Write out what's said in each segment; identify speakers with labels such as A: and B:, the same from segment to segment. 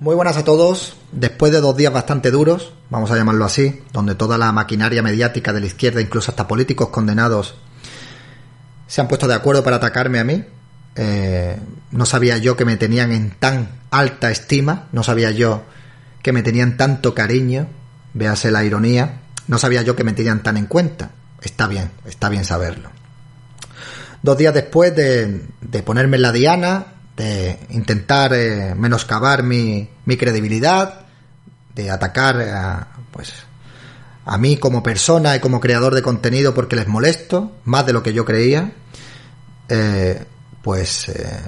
A: Muy buenas a todos. Después de dos días bastante duros, vamos a llamarlo así, donde toda la maquinaria mediática de la izquierda, incluso hasta políticos condenados, se han puesto de acuerdo para atacarme a mí. Eh, no sabía yo que me tenían en tan alta estima, no sabía yo que me tenían tanto cariño, véase la ironía, no sabía yo que me tenían tan en cuenta. Está bien, está bien saberlo. Dos días después de, de ponerme en la diana, de intentar eh, menoscabar mi, mi, credibilidad, de atacar a, pues, a mí como persona y como creador de contenido porque les molesto, más de lo que yo creía, eh, pues eh,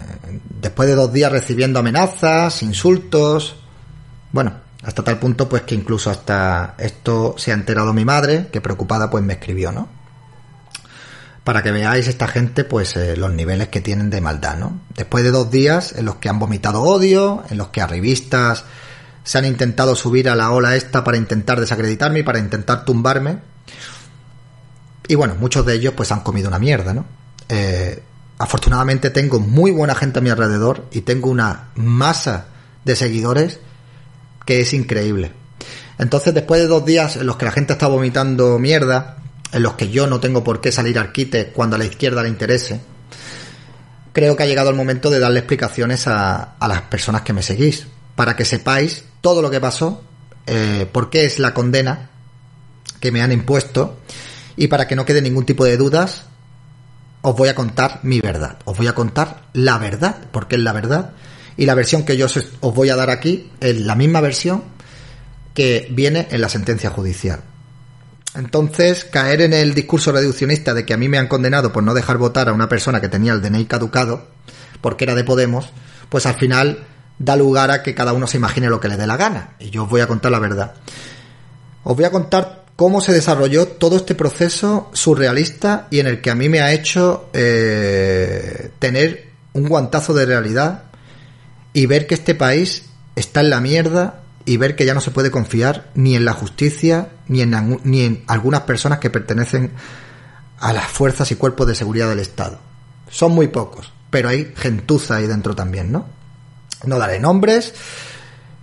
A: después de dos días recibiendo amenazas, insultos, bueno, hasta tal punto pues que incluso hasta esto se ha enterado mi madre, que preocupada pues me escribió, ¿no? Para que veáis esta gente pues eh, los niveles que tienen de maldad, ¿no? Después de dos días en los que han vomitado odio, en los que a revistas se han intentado subir a la ola esta para intentar desacreditarme y para intentar tumbarme. Y bueno, muchos de ellos pues han comido una mierda, ¿no? Eh, afortunadamente tengo muy buena gente a mi alrededor y tengo una masa de seguidores que es increíble. Entonces después de dos días en los que la gente está vomitando mierda, en los que yo no tengo por qué salir al quite cuando a la izquierda le interese, creo que ha llegado el momento de darle explicaciones a, a las personas que me seguís, para que sepáis todo lo que pasó, eh, por qué es la condena que me han impuesto, y para que no quede ningún tipo de dudas, os voy a contar mi verdad, os voy a contar la verdad, porque es la verdad, y la versión que yo os voy a dar aquí es la misma versión que viene en la sentencia judicial. Entonces, caer en el discurso reduccionista de que a mí me han condenado por no dejar votar a una persona que tenía el DNI caducado, porque era de Podemos, pues al final da lugar a que cada uno se imagine lo que le dé la gana. Y yo os voy a contar la verdad. Os voy a contar cómo se desarrolló todo este proceso surrealista y en el que a mí me ha hecho eh, tener un guantazo de realidad y ver que este país está en la mierda y ver que ya no se puede confiar ni en la justicia ni en, ni en algunas personas que pertenecen a las fuerzas y cuerpos de seguridad del Estado. Son muy pocos, pero hay gentuza ahí dentro también, ¿no? No daré nombres.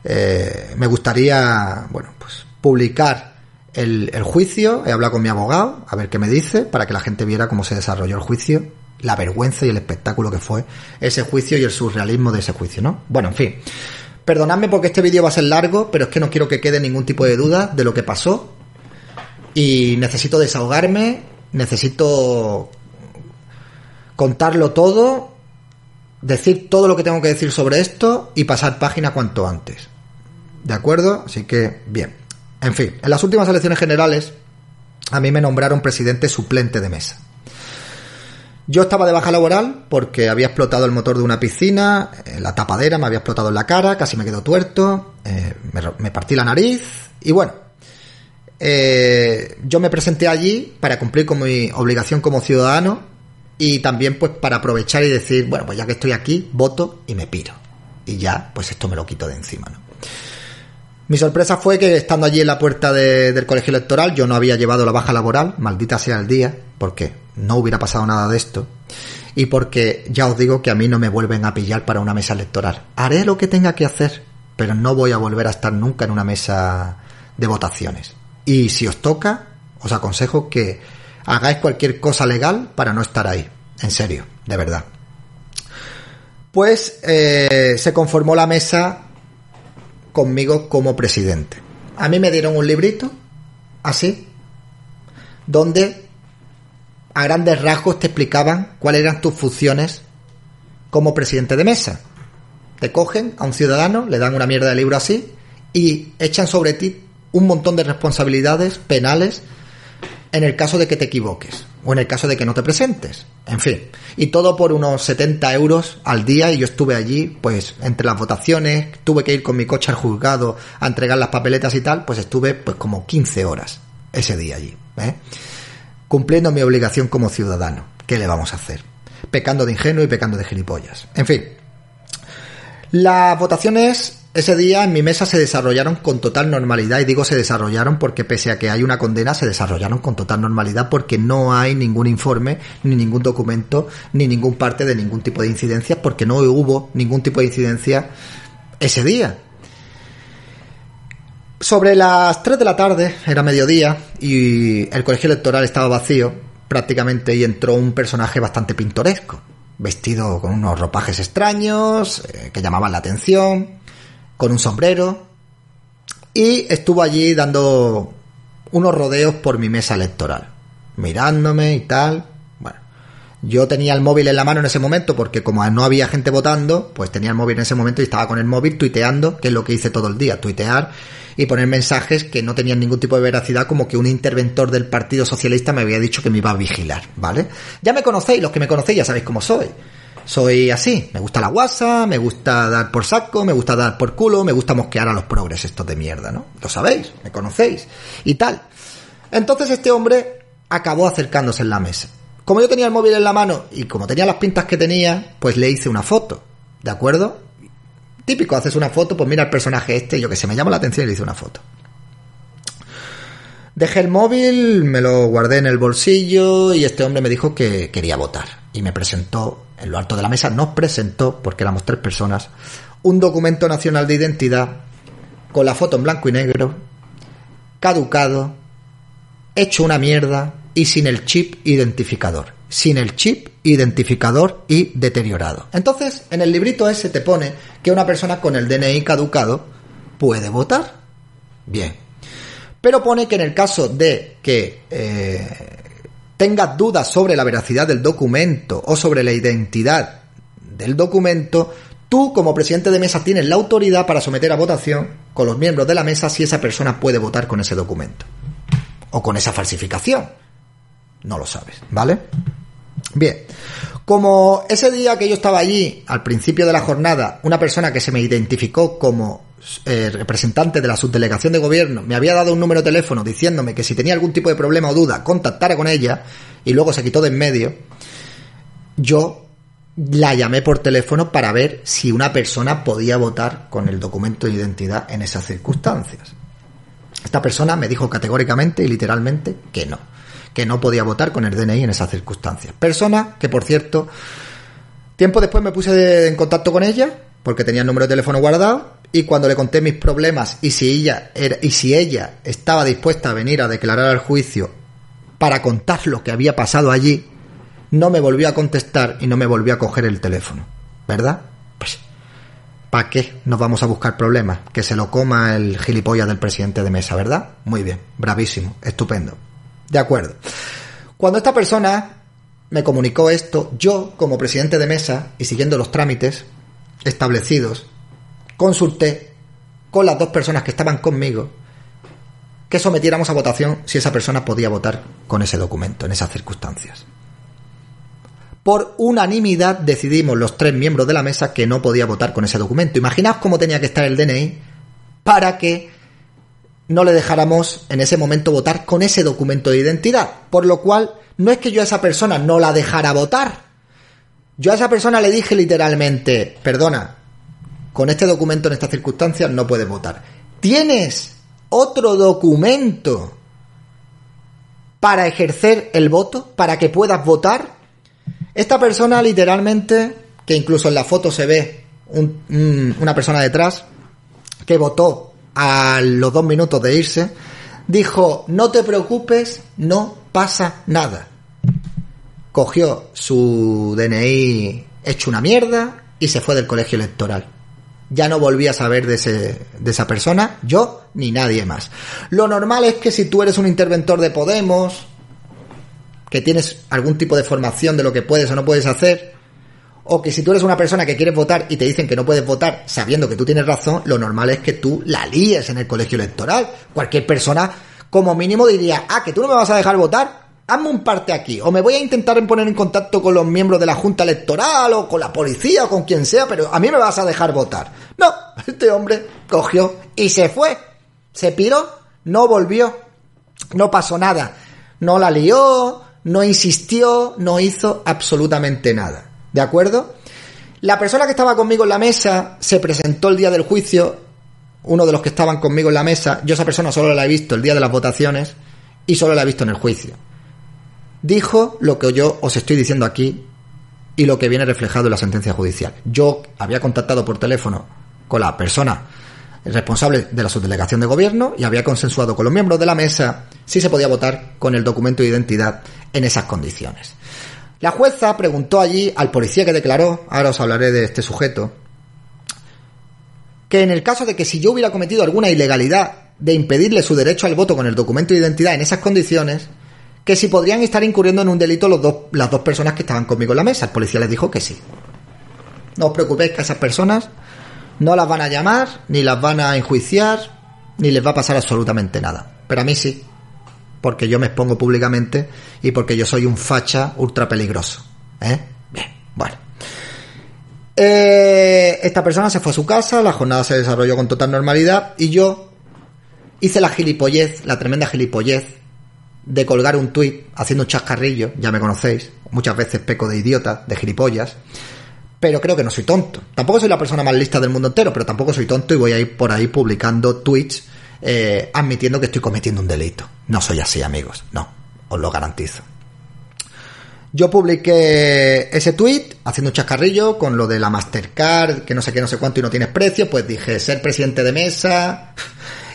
A: Eh, me gustaría, bueno, pues publicar el, el juicio. He hablado con mi abogado, a ver qué me dice, para que la gente viera cómo se desarrolló el juicio, la vergüenza y el espectáculo que fue ese juicio y el surrealismo de ese juicio, ¿no? Bueno, en fin. Perdonadme porque este vídeo va a ser largo, pero es que no quiero que quede ningún tipo de duda de lo que pasó. Y necesito desahogarme, necesito contarlo todo, decir todo lo que tengo que decir sobre esto y pasar página cuanto antes. ¿De acuerdo? Así que, bien. En fin, en las últimas elecciones generales a mí me nombraron presidente suplente de mesa. Yo estaba de baja laboral porque había explotado el motor de una piscina, eh, la tapadera me había explotado en la cara, casi me quedó tuerto, eh, me, partí la nariz y bueno, eh, yo me presenté allí para cumplir con mi obligación como ciudadano y también pues para aprovechar y decir, bueno, pues ya que estoy aquí, voto y me piro. Y ya, pues esto me lo quito de encima, ¿no? Mi sorpresa fue que estando allí en la puerta de, del colegio electoral yo no había llevado la baja laboral, maldita sea el día, porque no hubiera pasado nada de esto. Y porque ya os digo que a mí no me vuelven a pillar para una mesa electoral. Haré lo que tenga que hacer, pero no voy a volver a estar nunca en una mesa de votaciones. Y si os toca, os aconsejo que hagáis cualquier cosa legal para no estar ahí. En serio, de verdad. Pues eh, se conformó la mesa conmigo como presidente. A mí me dieron un librito, así, donde a grandes rasgos te explicaban cuáles eran tus funciones como presidente de mesa. Te cogen a un ciudadano, le dan una mierda de libro así y echan sobre ti un montón de responsabilidades penales en el caso de que te equivoques o en el caso de que no te presentes. En fin, y todo por unos 70 euros al día y yo estuve allí, pues entre las votaciones, tuve que ir con mi coche al juzgado a entregar las papeletas y tal, pues estuve pues como 15 horas ese día allí, ¿eh? Cumpliendo mi obligación como ciudadano. ¿Qué le vamos a hacer? Pecando de ingenuo y pecando de gilipollas. En fin, las votaciones ese día en mi mesa se desarrollaron con total normalidad y digo se desarrollaron porque pese a que hay una condena se desarrollaron con total normalidad porque no hay ningún informe, ni ningún documento, ni ningún parte de ningún tipo de incidencia porque no hubo ningún tipo de incidencia ese día. Sobre las 3 de la tarde, era mediodía, y el colegio electoral estaba vacío prácticamente y entró un personaje bastante pintoresco, vestido con unos ropajes extraños eh, que llamaban la atención con un sombrero y estuvo allí dando unos rodeos por mi mesa electoral, mirándome y tal. Yo tenía el móvil en la mano en ese momento porque como no había gente votando, pues tenía el móvil en ese momento y estaba con el móvil tuiteando, que es lo que hice todo el día, tuitear y poner mensajes que no tenían ningún tipo de veracidad, como que un interventor del Partido Socialista me había dicho que me iba a vigilar, ¿vale? Ya me conocéis, los que me conocéis ya sabéis cómo soy soy así. Me gusta la guasa, me gusta dar por saco, me gusta dar por culo, me gusta mosquear a los progres estos de mierda, ¿no? Lo sabéis, me conocéis y tal. Entonces este hombre acabó acercándose en la mesa. Como yo tenía el móvil en la mano y como tenía las pintas que tenía, pues le hice una foto, ¿de acuerdo? Típico, haces una foto, pues mira el personaje este, yo que se me llama la atención y le hice una foto. Dejé el móvil, me lo guardé en el bolsillo y este hombre me dijo que quería votar. Y me presentó en lo alto de la mesa, nos presentó, porque éramos tres personas, un documento nacional de identidad con la foto en blanco y negro, caducado, hecho una mierda y sin el chip identificador. Sin el chip identificador y deteriorado. Entonces, en el librito ese te pone que una persona con el DNI caducado puede votar. Bien. Pero pone que en el caso de que eh, tengas dudas sobre la veracidad del documento o sobre la identidad del documento, tú como presidente de mesa tienes la autoridad para someter a votación con los miembros de la mesa si esa persona puede votar con ese documento o con esa falsificación. No lo sabes, ¿vale? Bien, como ese día que yo estaba allí, al principio de la jornada, una persona que se me identificó como eh, representante de la subdelegación de gobierno me había dado un número de teléfono diciéndome que si tenía algún tipo de problema o duda contactara con ella y luego se quitó de en medio, yo la llamé por teléfono para ver si una persona podía votar con el documento de identidad en esas circunstancias. Esta persona me dijo categóricamente y literalmente que no, que no podía votar con el DNI en esas circunstancias. Persona que, por cierto, Tiempo después me puse en contacto con ella, porque tenía el número de teléfono guardado, y cuando le conté mis problemas y si ella era, y si ella estaba dispuesta a venir a declarar al juicio para contar lo que había pasado allí, no me volvió a contestar y no me volvió a coger el teléfono. ¿Verdad? Pues, ¿para qué nos vamos a buscar problemas? Que se lo coma el gilipollas del presidente de mesa, ¿verdad? Muy bien, bravísimo, estupendo. De acuerdo. Cuando esta persona me comunicó esto, yo, como presidente de mesa y siguiendo los trámites establecidos, consulté con las dos personas que estaban conmigo que sometiéramos a votación si esa persona podía votar con ese documento en esas circunstancias. Por unanimidad decidimos los tres miembros de la mesa que no podía votar con ese documento. Imaginaos cómo tenía que estar el DNI para que no le dejáramos en ese momento votar con ese documento de identidad. Por lo cual, no es que yo a esa persona no la dejara votar. Yo a esa persona le dije literalmente, perdona, con este documento en estas circunstancias no puedes votar. ¿Tienes otro documento para ejercer el voto? ¿Para que puedas votar? Esta persona literalmente, que incluso en la foto se ve una persona detrás, que votó a los dos minutos de irse, dijo, no te preocupes, no pasa nada. Cogió su DNI hecho una mierda y se fue del colegio electoral ya no volví a saber de, ese, de esa persona, yo ni nadie más. Lo normal es que si tú eres un interventor de Podemos, que tienes algún tipo de formación de lo que puedes o no puedes hacer, o que si tú eres una persona que quieres votar y te dicen que no puedes votar sabiendo que tú tienes razón, lo normal es que tú la líes en el colegio electoral. Cualquier persona, como mínimo, diría, ah, que tú no me vas a dejar votar, hazme un parte aquí, o me voy a intentar poner en contacto con los miembros de la Junta Electoral, o con la policía, o con quien sea, pero a mí me vas a dejar votar. No, este hombre cogió y se fue. Se piró, no volvió, no pasó nada. No la lió, no insistió, no hizo absolutamente nada. ¿De acuerdo? La persona que estaba conmigo en la mesa se presentó el día del juicio, uno de los que estaban conmigo en la mesa, yo esa persona solo la he visto el día de las votaciones y solo la he visto en el juicio dijo lo que yo os estoy diciendo aquí y lo que viene reflejado en la sentencia judicial. Yo había contactado por teléfono con la persona responsable de la subdelegación de gobierno y había consensuado con los miembros de la mesa si se podía votar con el documento de identidad en esas condiciones. La jueza preguntó allí al policía que declaró, ahora os hablaré de este sujeto, que en el caso de que si yo hubiera cometido alguna ilegalidad de impedirle su derecho al voto con el documento de identidad en esas condiciones, que si podrían estar incurriendo en un delito los dos, las dos personas que estaban conmigo en la mesa. El policía les dijo que sí. No os preocupéis que esas personas no las van a llamar, ni las van a enjuiciar, ni les va a pasar absolutamente nada. Pero a mí sí, porque yo me expongo públicamente y porque yo soy un facha ultra peligroso. ¿Eh? Bien, bueno. Eh, esta persona se fue a su casa, la jornada se desarrolló con total normalidad y yo hice la gilipollez, la tremenda gilipollez de colgar un tuit haciendo un chascarrillo, ya me conocéis, muchas veces peco de idiota, de gilipollas, pero creo que no soy tonto. Tampoco soy la persona más lista del mundo entero, pero tampoco soy tonto y voy a ir por ahí publicando tweets eh, admitiendo que estoy cometiendo un delito. No soy así, amigos, no, os lo garantizo. Yo publiqué ese tweet haciendo un chascarrillo con lo de la Mastercard, que no sé qué, no sé cuánto y no tienes precio, pues dije, ser presidente de mesa,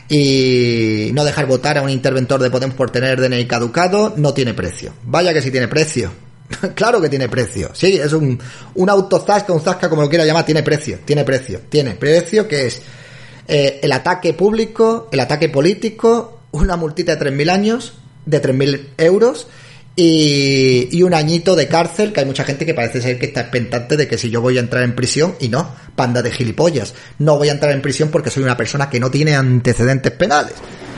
A: y no dejar votar a un interventor de Podemos por tener DNI caducado no tiene precio. Vaya que sí tiene precio. claro que tiene precio. Sí, es un, un autozasca, un zasca, como lo quiera llamar, tiene precio. Tiene precio. Tiene precio que es eh, el ataque público, el ataque político, una multita de 3.000 años, de 3.000 euros y, un añito de cárcel, que hay mucha gente que parece ser que está expectante de que si yo voy a entrar en prisión, y no, panda de gilipollas, no voy a entrar en prisión porque soy una persona que no tiene antecedentes penales.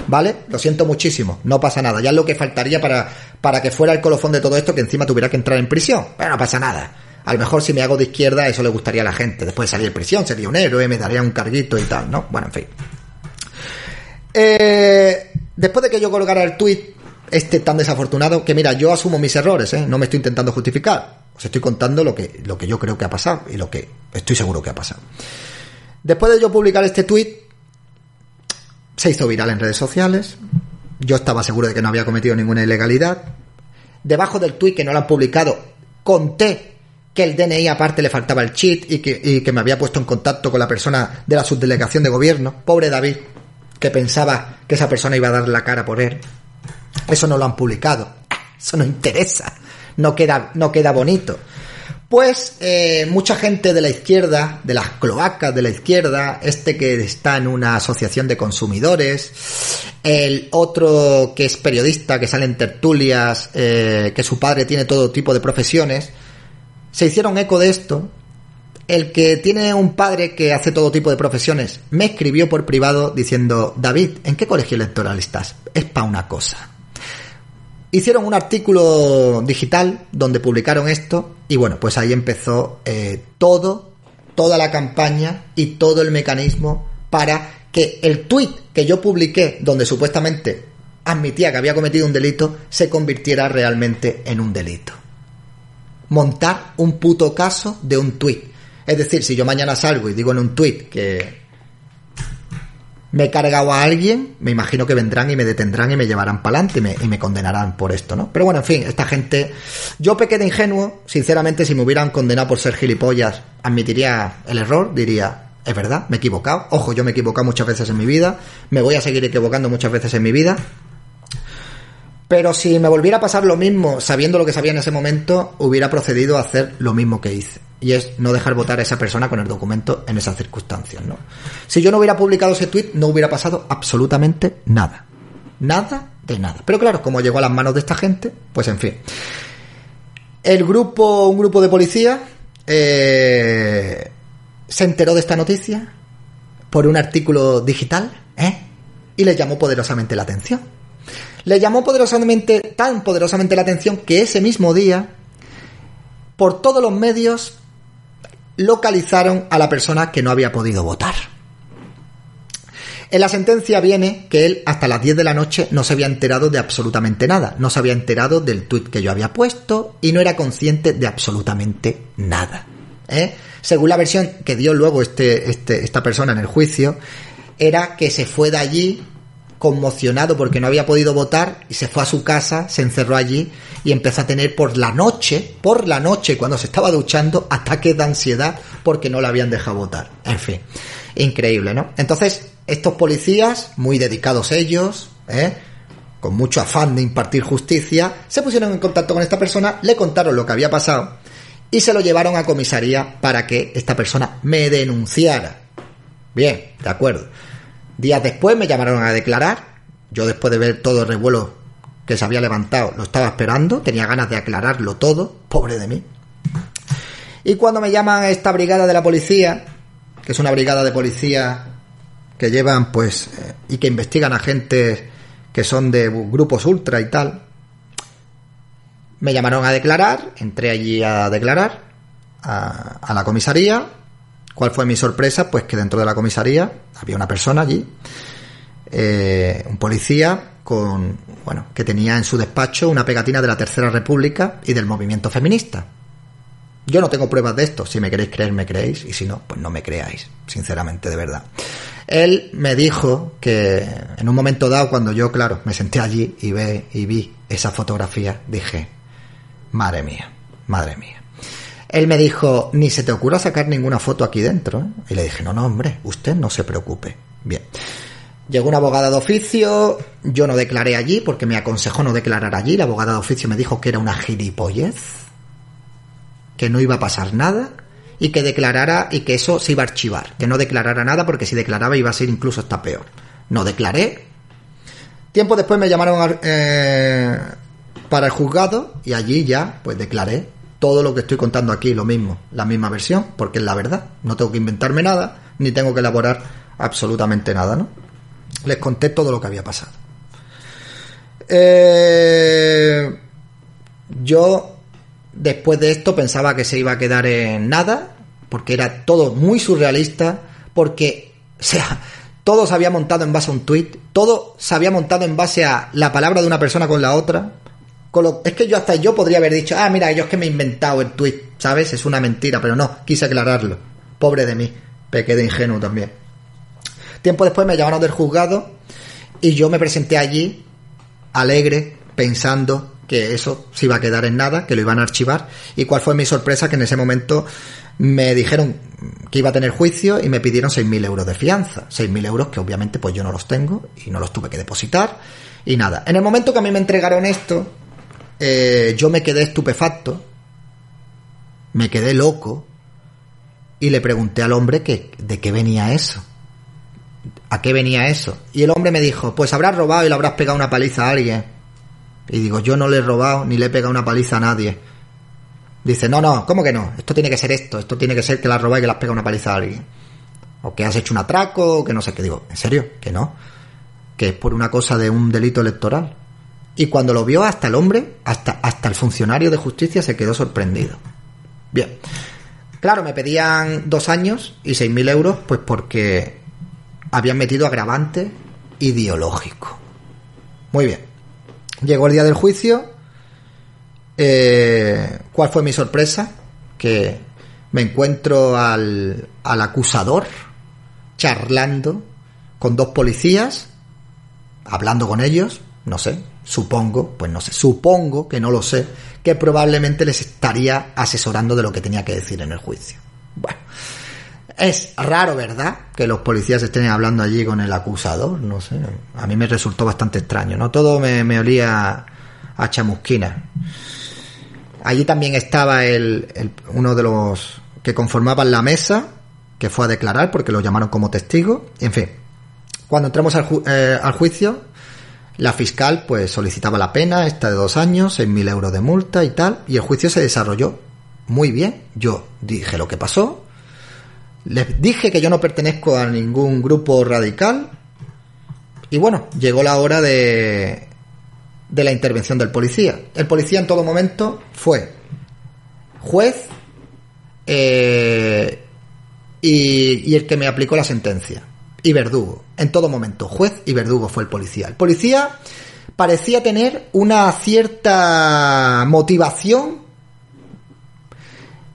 A: ¿Vale? Lo siento muchísimo, no pasa nada. Ya es lo que faltaría para, para que fuera el colofón de todo esto que encima tuviera que entrar en prisión. Pero no pasa nada. A lo mejor si me hago de izquierda eso le gustaría a la gente. Después de salir de prisión sería un héroe, me daría un carguito y tal, ¿no? Bueno, en fin. Eh, después de que yo colgara el tweet este tan desafortunado que mira, yo asumo mis errores, ¿eh? no me estoy intentando justificar. Os estoy contando lo que, lo que yo creo que ha pasado y lo que estoy seguro que ha pasado. Después de yo publicar este tweet, se hizo viral en redes sociales. Yo estaba seguro de que no había cometido ninguna ilegalidad. Debajo del tweet que no lo han publicado, conté que el DNI aparte le faltaba el cheat y que, y que me había puesto en contacto con la persona de la subdelegación de gobierno. Pobre David, que pensaba que esa persona iba a dar la cara por él. Eso no lo han publicado. Eso no interesa. No queda, no queda bonito. Pues eh, mucha gente de la izquierda, de las cloacas de la izquierda, este que está en una asociación de consumidores, el otro que es periodista, que sale en tertulias, eh, que su padre tiene todo tipo de profesiones, se hicieron eco de esto. El que tiene un padre que hace todo tipo de profesiones me escribió por privado diciendo, David, ¿en qué colegio electoral estás? Es para una cosa. Hicieron un artículo digital donde publicaron esto y bueno, pues ahí empezó eh, todo, toda la campaña y todo el mecanismo para que el tweet que yo publiqué donde supuestamente admitía que había cometido un delito se convirtiera realmente en un delito. Montar un puto caso de un tweet. Es decir, si yo mañana salgo y digo en un tweet que me he cargado a alguien, me imagino que vendrán y me detendrán y me llevarán para adelante y me, condenarán por esto, ¿no? Pero bueno, en fin, esta gente... Yo pequé de ingenuo, sinceramente, si me hubieran condenado por ser gilipollas, admitiría el error, diría, es verdad, me he equivocado. Ojo, yo me he equivocado muchas veces en mi vida, me voy a seguir equivocando muchas veces en mi vida. Pero si me volviera a pasar lo mismo, sabiendo lo que sabía en ese momento, hubiera procedido a hacer lo mismo que hice y es no dejar votar a esa persona con el documento en esas circunstancias, ¿no? Si yo no hubiera publicado ese tweet, no hubiera pasado absolutamente nada. Nada de nada. Pero claro, como llegó a las manos de esta gente, pues en fin. El grupo, un grupo de policía, eh, se enteró de esta noticia por un artículo digital, ¿eh? Y le llamó poderosamente la atención. Le llamó poderosamente, tan poderosamente la atención que ese mismo día, por todos los medios, localizaron a la persona que no había podido votar. En la sentencia viene que él hasta las 10 de la noche no se había enterado de absolutamente nada, no se había enterado del tuit que yo había puesto y no era consciente de absolutamente nada. ¿eh? Según la versión que dio luego este, este, esta persona en el juicio, era que se fue de allí conmocionado porque no había podido votar y se fue a su casa, se encerró allí y empezó a tener por la noche, por la noche cuando se estaba duchando, ataques de ansiedad porque no la habían dejado votar. En fin, increíble, ¿no? Entonces, estos policías, muy dedicados ellos, ¿eh? con mucho afán de impartir justicia, se pusieron en contacto con esta persona, le contaron lo que había pasado y se lo llevaron a comisaría para que esta persona me denunciara. Bien, de acuerdo. Días después me llamaron a declarar. Yo después de ver todo el revuelo que se había levantado, lo estaba esperando. Tenía ganas de aclararlo todo. Pobre de mí. Y cuando me llaman a esta brigada de la policía, que es una brigada de policía que llevan, pues, eh, y que investigan a gente que son de grupos ultra y tal, me llamaron a declarar, entré allí a declarar a, a la comisaría, ¿Cuál fue mi sorpresa? Pues que dentro de la comisaría había una persona allí, eh, un policía con, bueno, que tenía en su despacho una pegatina de la Tercera República y del movimiento feminista. Yo no tengo pruebas de esto. Si me queréis creer, me creéis. Y si no, pues no me creáis. Sinceramente, de verdad. Él me dijo que en un momento dado, cuando yo, claro, me senté allí y, ve, y vi esa fotografía, dije, madre mía, madre mía. Él me dijo, ni se te ocurra sacar ninguna foto aquí dentro. Y le dije, no, no, hombre, usted no se preocupe. Bien. Llegó una abogada de oficio, yo no declaré allí porque me aconsejó no declarar allí. La abogada de oficio me dijo que era una gilipollez, que no iba a pasar nada y que declarara y que eso se iba a archivar, que no declarara nada porque si declaraba iba a ser incluso hasta peor. No declaré. Tiempo después me llamaron eh, para el juzgado y allí ya pues declaré todo lo que estoy contando aquí, lo mismo, la misma versión, porque es la verdad. No tengo que inventarme nada, ni tengo que elaborar absolutamente nada, ¿no? Les conté todo lo que había pasado. Eh, yo, después de esto, pensaba que se iba a quedar en nada, porque era todo muy surrealista, porque, o sea, todo se había montado en base a un tweet, todo se había montado en base a la palabra de una persona con la otra, es que yo hasta yo podría haber dicho, ah, mira, yo es que me he inventado el tweet, ¿sabes? Es una mentira, pero no, quise aclararlo. Pobre de mí, pequé de ingenuo también. Tiempo después me llamaron del juzgado y yo me presenté allí, alegre, pensando que eso se iba a quedar en nada, que lo iban a archivar. ¿Y cuál fue mi sorpresa? Que en ese momento me dijeron que iba a tener juicio y me pidieron 6.000 euros de fianza. 6.000 euros que obviamente pues yo no los tengo y no los tuve que depositar y nada. En el momento que a mí me entregaron esto, eh, yo me quedé estupefacto, me quedé loco y le pregunté al hombre que, de qué venía eso. ¿A qué venía eso? Y el hombre me dijo, pues habrás robado y le habrás pegado una paliza a alguien. Y digo, yo no le he robado ni le he pegado una paliza a nadie. Dice, no, no, ¿cómo que no? Esto tiene que ser esto, esto tiene que ser que la has robado y que le has pegado una paliza a alguien. O que has hecho un atraco, o que no sé qué. Digo, ¿en serio? Que no. Que es por una cosa de un delito electoral. Y cuando lo vio hasta el hombre, hasta, hasta el funcionario de justicia se quedó sorprendido. Bien. Claro, me pedían dos años y seis mil euros, pues porque habían metido agravante ideológico. Muy bien. Llegó el día del juicio. Eh, ¿Cuál fue mi sorpresa? Que me encuentro al, al acusador charlando con dos policías, hablando con ellos, no sé, supongo, pues no sé, supongo que no lo sé, que probablemente les estaría asesorando de lo que tenía que decir en el juicio. Bueno, es raro, ¿verdad? Que los policías estén hablando allí con el acusador, no sé, a mí me resultó bastante extraño, ¿no? Todo me, olía a chamusquina. Allí también estaba el, uno de los que conformaban la mesa, que fue a declarar porque lo llamaron como testigo. En fin, cuando entramos al, eh, al juicio, la fiscal pues solicitaba la pena, esta de dos años, seis mil euros de multa y tal, y el juicio se desarrolló muy bien. Yo dije lo que pasó, les dije que yo no pertenezco a ningún grupo radical, y bueno, llegó la hora de, de la intervención del policía. El policía en todo momento fue juez eh, y el que me aplicó la sentencia y verdugo. En todo momento, juez y verdugo fue el policía. El policía parecía tener una cierta motivación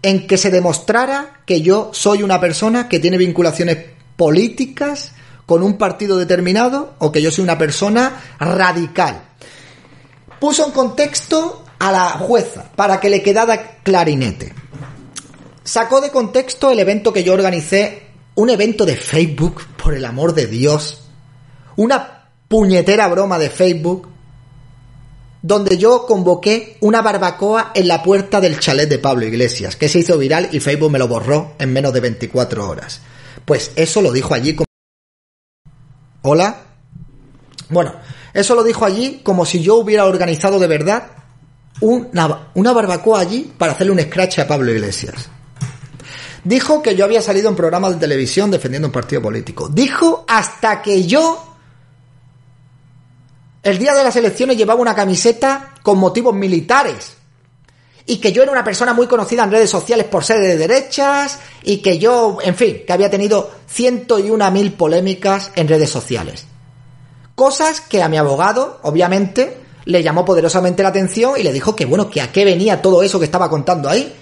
A: en que se demostrara que yo soy una persona que tiene vinculaciones políticas con un partido determinado o que yo soy una persona radical. Puso en contexto a la jueza para que le quedara clarinete. Sacó de contexto el evento que yo organicé un evento de Facebook, por el amor de Dios, una puñetera broma de Facebook, donde yo convoqué una barbacoa en la puerta del chalet de Pablo Iglesias, que se hizo viral y Facebook me lo borró en menos de 24 horas. Pues eso lo dijo allí como... Hola. Bueno, eso lo dijo allí como si yo hubiera organizado de verdad una, una barbacoa allí para hacerle un scratch a Pablo Iglesias. Dijo que yo había salido en programas de televisión defendiendo un partido político. Dijo hasta que yo, el día de las elecciones, llevaba una camiseta con motivos militares. Y que yo era una persona muy conocida en redes sociales por ser de derechas. Y que yo, en fin, que había tenido ciento y una mil polémicas en redes sociales. Cosas que a mi abogado, obviamente, le llamó poderosamente la atención y le dijo que, bueno, que a qué venía todo eso que estaba contando ahí.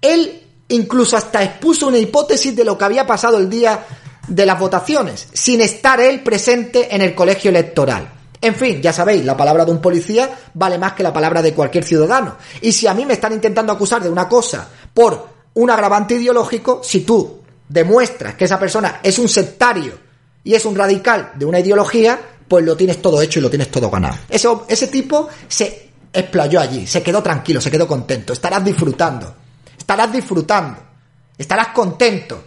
A: Él incluso hasta expuso una hipótesis de lo que había pasado el día de las votaciones, sin estar él presente en el colegio electoral. En fin, ya sabéis, la palabra de un policía vale más que la palabra de cualquier ciudadano. Y si a mí me están intentando acusar de una cosa por un agravante ideológico, si tú demuestras que esa persona es un sectario y es un radical de una ideología, pues lo tienes todo hecho y lo tienes todo ganado. Ese, ese tipo se explayó allí, se quedó tranquilo, se quedó contento, estarás disfrutando estarás disfrutando, estarás contento.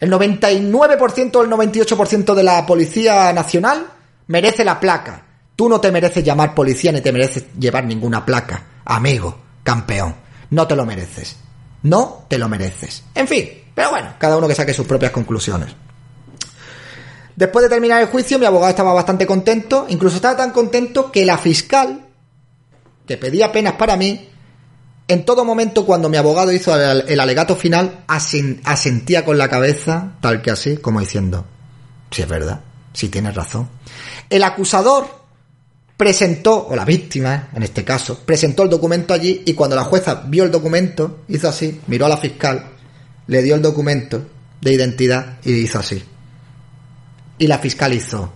A: El 99% o el 98% de la Policía Nacional merece la placa. Tú no te mereces llamar policía ni te mereces llevar ninguna placa. Amigo, campeón, no te lo mereces. No te lo mereces. En fin, pero bueno, cada uno que saque sus propias conclusiones. Después de terminar el juicio, mi abogado estaba bastante contento, incluso estaba tan contento que la fiscal, que pedía penas para mí, en todo momento, cuando mi abogado hizo el, alegato final, asen, asentía con la cabeza, tal que así, como diciendo, si es verdad, si tienes razón. El acusador presentó, o la víctima, en este caso, presentó el documento allí y cuando la jueza vio el documento, hizo así, miró a la fiscal, le dio el documento de identidad y hizo así. Y la fiscal hizo,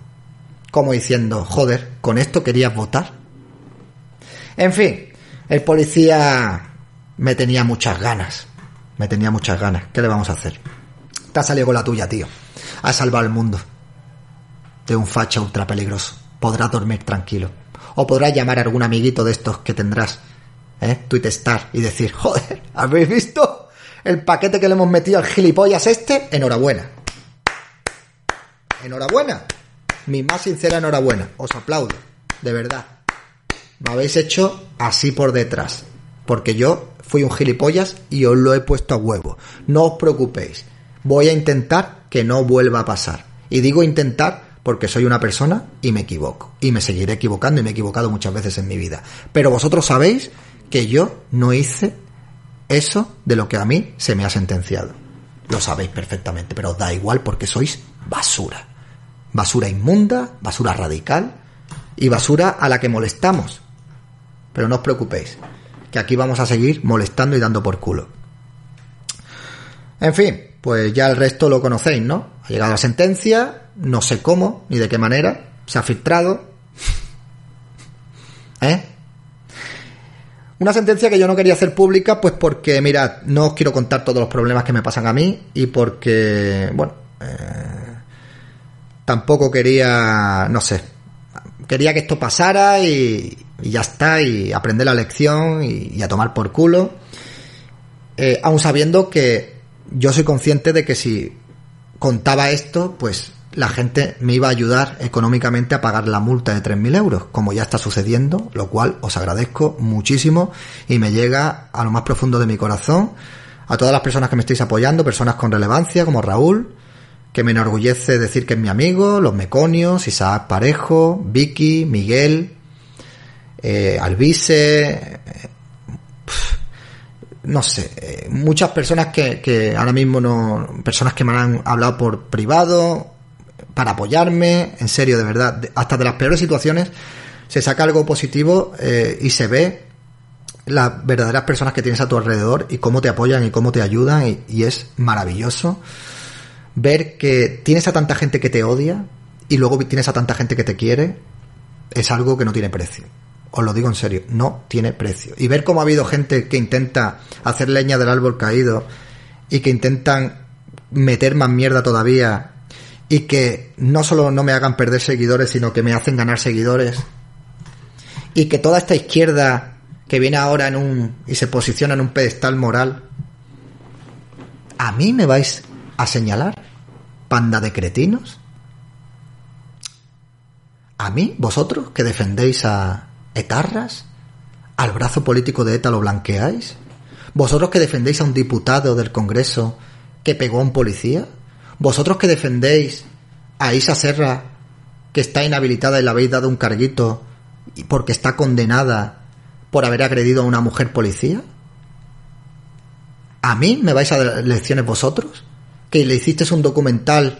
A: como diciendo, joder, ¿con esto querías votar? En fin, el policía me tenía muchas ganas. Me tenía muchas ganas. ¿Qué le vamos a hacer? Te ha salido con la tuya, tío. Has salvado el mundo de un facha ultra peligroso. Podrás dormir tranquilo. O podrás llamar a algún amiguito de estos que tendrás, ¿eh? Tweetestar y decir, joder, ¿habéis visto el paquete que le hemos metido al gilipollas este? Enhorabuena. Enhorabuena. Mi más sincera enhorabuena. Os aplaudo. De verdad. Me habéis hecho así por detrás. Porque yo fui un gilipollas y os lo he puesto a huevo. No os preocupéis. Voy a intentar que no vuelva a pasar. Y digo intentar porque soy una persona y me equivoco. Y me seguiré equivocando y me he equivocado muchas veces en mi vida. Pero vosotros sabéis que yo no hice eso de lo que a mí se me ha sentenciado. Lo sabéis perfectamente, pero os da igual porque sois basura. Basura inmunda, basura radical y basura a la que molestamos. Pero no os preocupéis, que aquí vamos a seguir molestando y dando por culo. En fin, pues ya el resto lo conocéis, ¿no? Ha llegado la sentencia, no sé cómo ni de qué manera, se ha filtrado. ¿Eh? Una sentencia que yo no quería hacer pública, pues porque, mirad, no os quiero contar todos los problemas que me pasan a mí y porque, bueno, eh, tampoco quería, no sé, quería que esto pasara y, ya está, y aprender la lección y, a tomar por culo, eh, aún sabiendo que yo soy consciente de que si contaba esto, pues la gente me iba a ayudar económicamente a pagar la multa de 3.000 euros, como ya está sucediendo, lo cual os agradezco muchísimo y me llega a lo más profundo de mi corazón, a todas las personas que me estáis apoyando, personas con relevancia como Raúl, que me enorgullece decir que es mi amigo, los Meconios, Isaac Parejo, Vicky, Miguel, eh, Albise, no sé, eh, muchas personas que, que ahora mismo no, personas que me han hablado por privado, para apoyarme, en serio, de verdad, hasta de las peores situaciones se saca algo positivo eh, y se ve las verdaderas personas que tienes a tu alrededor y cómo te apoyan y cómo te ayudan y es maravilloso ver que tienes a tanta gente que te odia y luego tienes a tanta gente que te quiere, es algo que no tiene precio os lo digo en serio, no tiene precio. Y ver cómo ha habido gente que intenta hacer leña del árbol caído y que intentan meter más mierda todavía y que no solo no me hagan perder seguidores, sino que me hacen ganar seguidores. Y que toda esta izquierda que viene ahora en un y se posiciona en un pedestal moral, a mí me vais a señalar, panda de cretinos. A mí, vosotros que defendéis a, etarras? ¿Al brazo político de ETA lo blanqueáis? ¿Vosotros que defendéis a un diputado del Congreso que pegó a un policía? ¿Vosotros que defendéis a Isa Serra que está inhabilitada y le habéis dado un carguito porque está condenada por haber agredido a una mujer policía? ¿A mí me vais a dar lecciones vosotros? ¿Que le hicisteis un documental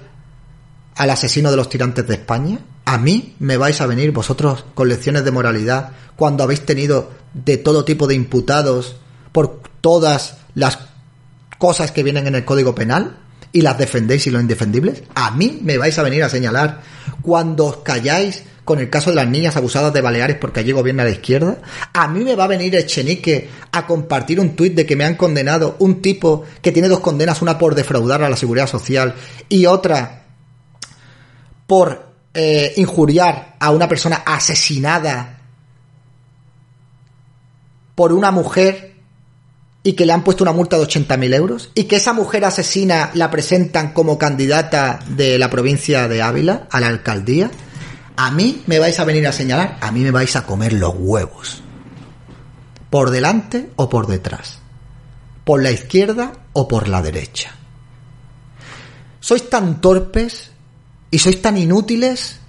A: al asesino de los tirantes de España? ¿A mí me vais a venir vosotros con lecciones de moralidad cuando habéis tenido de todo tipo de imputados por todas las cosas que vienen en el Código Penal y las defendéis y lo indefendibles? ¿A mí me vais a venir a señalar cuando os calláis con el caso de las niñas abusadas de Baleares porque allí gobierna la izquierda? ¿A mí me va a venir Echenique a compartir un tuit de que me han condenado un tipo que tiene dos condenas, una por defraudar a la seguridad social y otra por eh, injuriar a una persona asesinada por una mujer y que le han puesto una multa de 80.000 euros y que esa mujer asesina la presentan como candidata de la provincia de Ávila a la alcaldía, a mí me vais a venir a señalar, a mí me vais a comer los huevos. Por delante o por detrás. Por la izquierda o por la derecha. Sois tan torpes y sois tan inútiles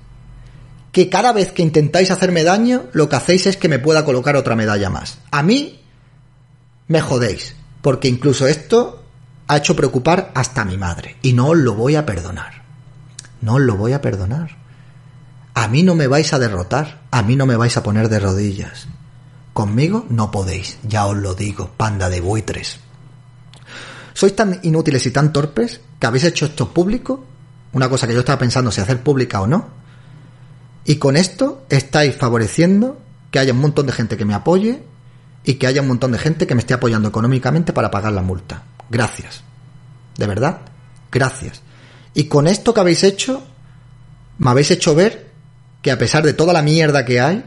A: que cada vez que intentáis hacerme daño, lo que hacéis es que me pueda colocar otra medalla más. A mí me jodéis, porque incluso esto ha hecho preocupar hasta a mi madre, y no os lo voy a perdonar. No os lo voy a perdonar. A mí no me vais a derrotar, a mí no me vais a poner de rodillas. Conmigo no podéis, ya os lo digo, panda de buitres. Sois tan inútiles y tan torpes que habéis hecho esto público una cosa que yo estaba pensando si hacer pública o no. Y con esto estáis favoreciendo que haya un montón de gente que me apoye y que haya un montón de gente que me esté apoyando económicamente para pagar la multa. Gracias. De verdad, gracias. Y con esto que habéis hecho, me habéis hecho ver que a pesar de toda la mierda que hay,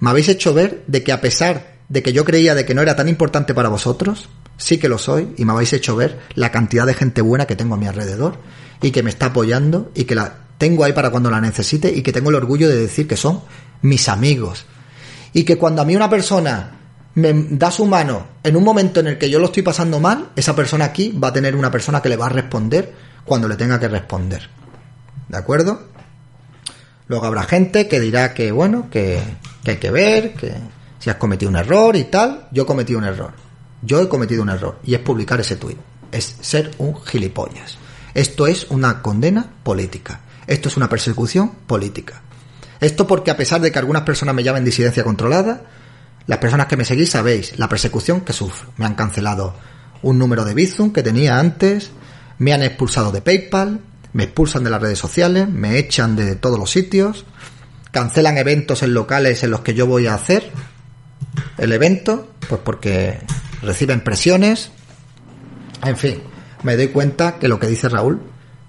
A: me habéis hecho ver de que a pesar de que yo creía de que no era tan importante para vosotros, sí que lo soy y me habéis hecho ver la cantidad de gente buena que tengo a mi alrededor y que me está apoyando y que la tengo ahí para cuando la necesite y que tengo el orgullo de decir que son mis amigos. Y que cuando a mí una persona me da su mano en un momento en el que yo lo estoy pasando mal, esa persona aquí va a tener una persona que le va a responder cuando le tenga que responder. ¿De acuerdo? Luego habrá gente que dirá que, bueno, que, que hay que ver, que si has cometido un error y tal. Yo he cometido un error. Yo he cometido un error. Y es publicar ese tuit. Es ser un gilipollas. Esto es una condena política. Esto es una persecución política. Esto porque a pesar de que algunas personas me llamen disidencia controlada, las personas que me seguís sabéis la persecución que sufro. Me han cancelado un número de Bizum que tenía antes, me han expulsado de PayPal, me expulsan de las redes sociales, me echan de todos los sitios, cancelan eventos en locales en los que yo voy a hacer el evento, pues porque reciben presiones. En fin, me doy cuenta que lo que dice Raúl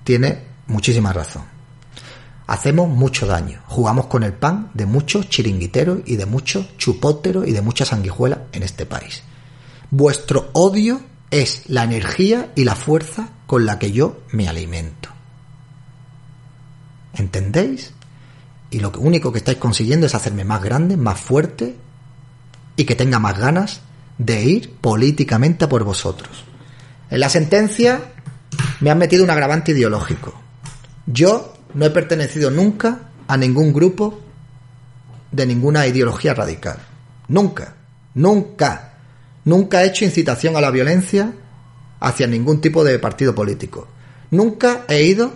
A: tiene muchísima razón. Hacemos mucho daño, jugamos con el pan de muchos chiringuiteros y de muchos chupóteros y de muchas sanguijuelas en este país. Vuestro odio es la energía y la fuerza con la que yo me alimento. ¿Entendéis? Y lo único que estáis consiguiendo es hacerme más grande, más fuerte y que tenga más ganas de ir políticamente a por vosotros. En la sentencia me han metido un agravante ideológico. Yo no he pertenecido nunca a ningún grupo de ninguna ideología radical. Nunca, nunca, nunca he hecho incitación a la violencia hacia ningún tipo de partido político. Nunca he ido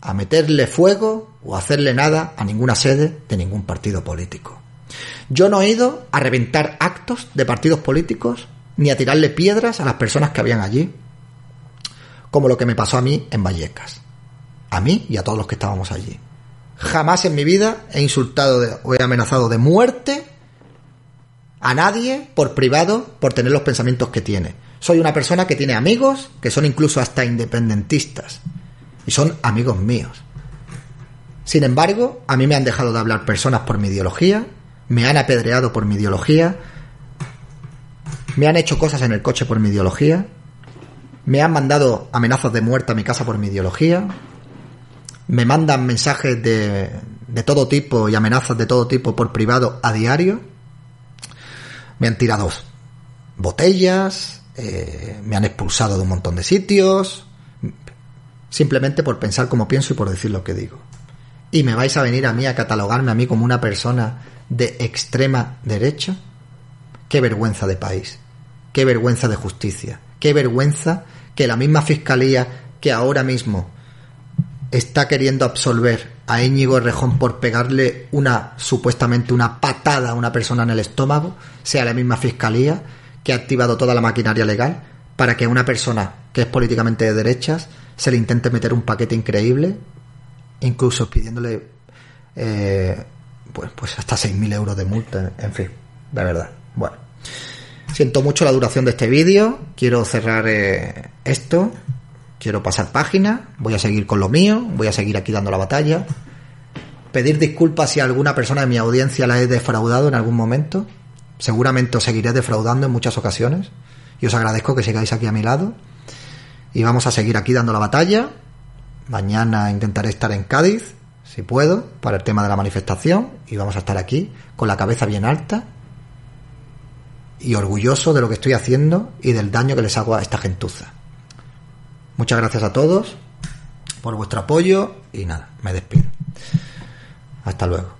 A: a meterle fuego o hacerle nada a ninguna sede de ningún partido político. Yo no he ido a reventar actos de partidos políticos ni a tirarle piedras a las personas que habían allí, como lo que me pasó a mí en Vallecas. A mí y a todos los que estábamos allí. Jamás en mi vida he insultado o he amenazado de muerte a nadie por privado por tener los pensamientos que tiene. Soy una persona que tiene amigos que son incluso hasta independentistas y son amigos míos. Sin embargo, a mí me han dejado de hablar personas por mi ideología, me han apedreado por mi ideología, me han hecho cosas en el coche por mi ideología, me han mandado amenazas de muerte a mi casa por mi ideología, me mandan mensajes de, de todo tipo y amenazas de todo tipo por privado a diario, me han tirado botellas, eh, me han expulsado de un montón de sitios, simplemente por pensar como pienso y por decir lo que digo. Y me vais a venir a mí a catalogarme a mí como una persona de extrema derecha. Qué vergüenza de país, qué vergüenza de justicia, qué vergüenza que la misma fiscalía que ahora mismo está queriendo absolver a Íñigo Errejón por pegarle una supuestamente una patada a una persona en el estómago, sea la misma fiscalía que ha activado toda la maquinaria legal para que a una persona que es políticamente de derechas se le intente meter un paquete increíble, incluso pidiéndole eh, pues, pues hasta 6.000 euros de multa, en fin, de verdad. Bueno, siento mucho la duración de este vídeo, quiero cerrar eh, esto, quiero pasar página, voy a seguir con lo mío, voy a seguir aquí dando la batalla, pedir disculpas si alguna persona de mi audiencia la he defraudado en algún momento, seguramente os seguiré defraudando en muchas ocasiones, y os agradezco que sigáis aquí a mi lado, y vamos a seguir aquí dando la batalla, mañana intentaré estar en Cádiz, si puedo, para el tema de la manifestación. Y vamos a estar aquí con la cabeza bien alta y orgulloso de lo que estoy haciendo y del daño que les hago a esta gentuza. Muchas gracias a todos por vuestro apoyo y nada, me despido. Hasta luego.